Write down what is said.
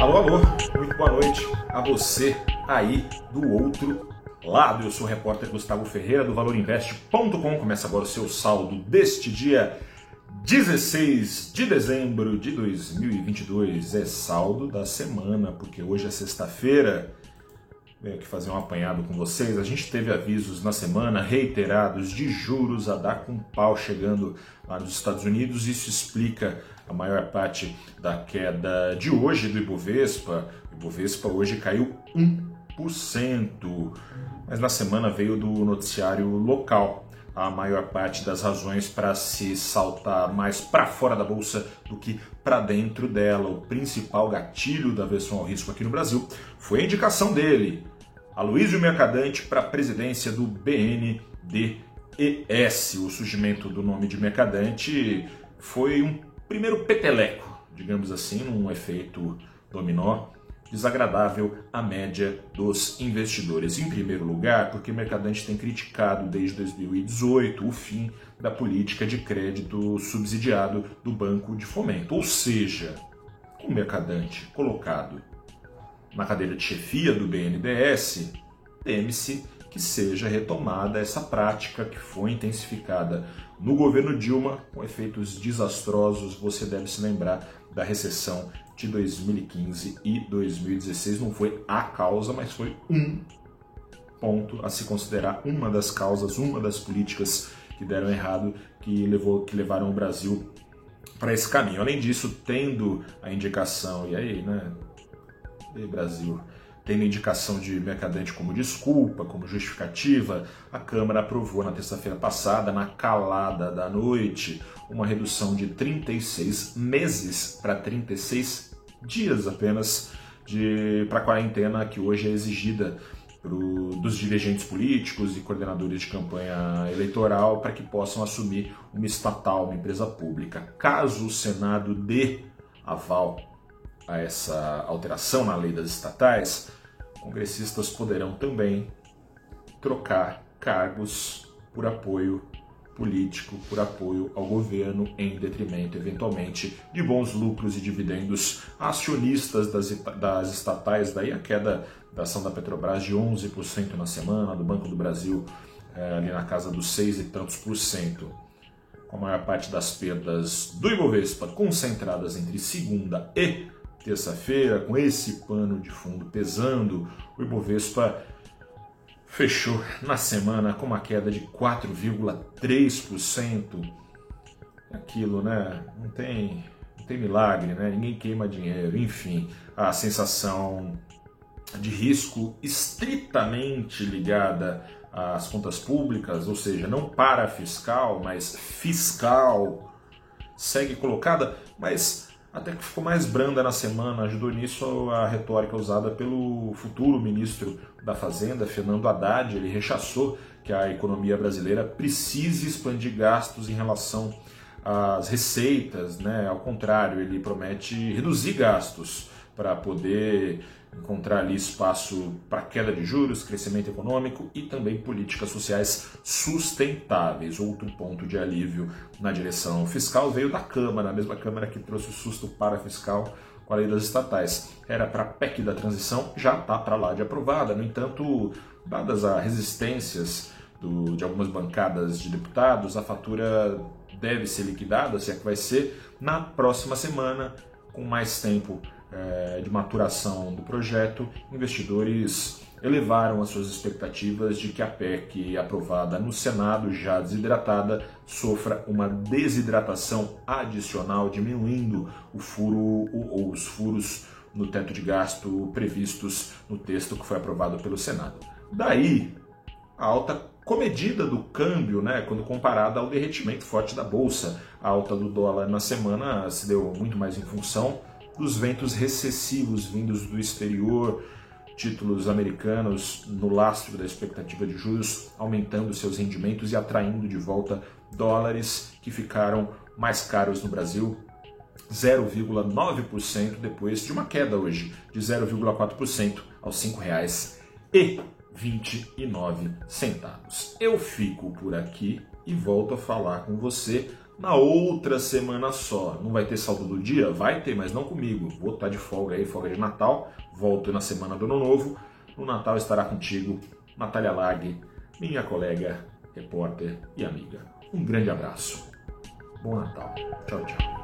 Alô, alô, muito boa noite a você aí do outro lado. Eu sou o repórter Gustavo Ferreira do ValorInvest.com. Começa agora o seu saldo deste dia 16 de dezembro de 2022. É saldo da semana, porque hoje é sexta-feira. Venho aqui fazer um apanhado com vocês. A gente teve avisos na semana reiterados de juros a dar com pau chegando lá nos Estados Unidos. Isso explica a maior parte da queda de hoje do Ibovespa. O Ibovespa hoje caiu 1%, mas na semana veio do noticiário local a maior parte das razões para se saltar mais para fora da bolsa do que para dentro dela. O principal gatilho da versão ao risco aqui no Brasil foi a indicação dele, Aloysio Mercadante, para a presidência do BNDES. O surgimento do nome de Mercadante foi um primeiro peteleco, digamos assim, num efeito dominó desagradável à média dos investidores. Em primeiro lugar, porque o Mercadante tem criticado desde 2018 o fim da política de crédito subsidiado do Banco de Fomento. Ou seja, o Mercadante colocado na cadeira de chefia do BNDES, teme-se que seja retomada essa prática que foi intensificada no governo Dilma, com efeitos desastrosos. Você deve se lembrar da recessão de 2015 e 2016. Não foi a causa, mas foi um ponto a se considerar uma das causas, uma das políticas que deram errado, que, levou, que levaram o Brasil para esse caminho. Além disso, tendo a indicação, e aí, né? E Brasil, tendo indicação de mercadante como desculpa, como justificativa, a Câmara aprovou na terça-feira passada, na calada da noite, uma redução de 36 meses para 36 dias apenas para a quarentena que hoje é exigida pro, dos dirigentes políticos e coordenadores de campanha eleitoral para que possam assumir uma estatal, uma empresa pública. Caso o Senado dê aval a essa alteração na lei das estatais, congressistas poderão também trocar cargos por apoio político, por apoio ao governo, em detrimento, eventualmente, de bons lucros e dividendos acionistas das, das estatais. Daí a queda da ação da Petrobras de 11% na semana, do Banco do Brasil é, ali na casa dos 6 e tantos por cento. Com a maior parte das perdas do Ibovespa concentradas entre segunda e terça-feira, com esse pano de fundo pesando, o Ibovespa fechou na semana com uma queda de 4,3%. Aquilo, né? Não tem, não tem milagre, né? Ninguém queima dinheiro. Enfim, a sensação de risco estritamente ligada às contas públicas, ou seja, não para fiscal, mas fiscal, segue colocada, mas até que ficou mais branda na semana. Ajudou nisso a retórica usada pelo futuro ministro da Fazenda, Fernando Haddad. Ele rechaçou que a economia brasileira precise expandir gastos em relação às receitas, né? Ao contrário, ele promete reduzir gastos para poder encontrar ali espaço para queda de juros, crescimento econômico e também políticas sociais sustentáveis. Outro ponto de alívio na direção fiscal veio da Câmara, a mesma Câmara que trouxe o susto para fiscal com a lei das estatais. Era para a PEC da transição, já está para lá de aprovada. No entanto, dadas as resistências do, de algumas bancadas de deputados, a fatura deve ser liquidada, se é que vai ser, na próxima semana, com mais tempo é, de maturação do projeto, investidores elevaram as suas expectativas de que a PEC aprovada no Senado, já desidratada, sofra uma desidratação adicional, diminuindo o furo ou os furos no teto de gasto previstos no texto que foi aprovado pelo Senado. Daí a alta comedida do câmbio, né, quando comparada ao derretimento forte da bolsa. A alta do dólar na semana se deu muito mais em função dos ventos recessivos vindos do exterior, títulos americanos no lastro da expectativa de juros, aumentando seus rendimentos e atraindo de volta dólares que ficaram mais caros no Brasil, 0,9% depois de uma queda hoje de 0,4% aos R$ 5,29. Eu fico por aqui e volto a falar com você na outra semana só. Não vai ter saldo do dia? Vai ter, mas não comigo. Vou estar de folga aí, folga de Natal. Volto na semana do Ano Novo. No Natal estará contigo Natália Lag, minha colega, repórter e amiga. Um grande abraço. Bom Natal. Tchau, tchau.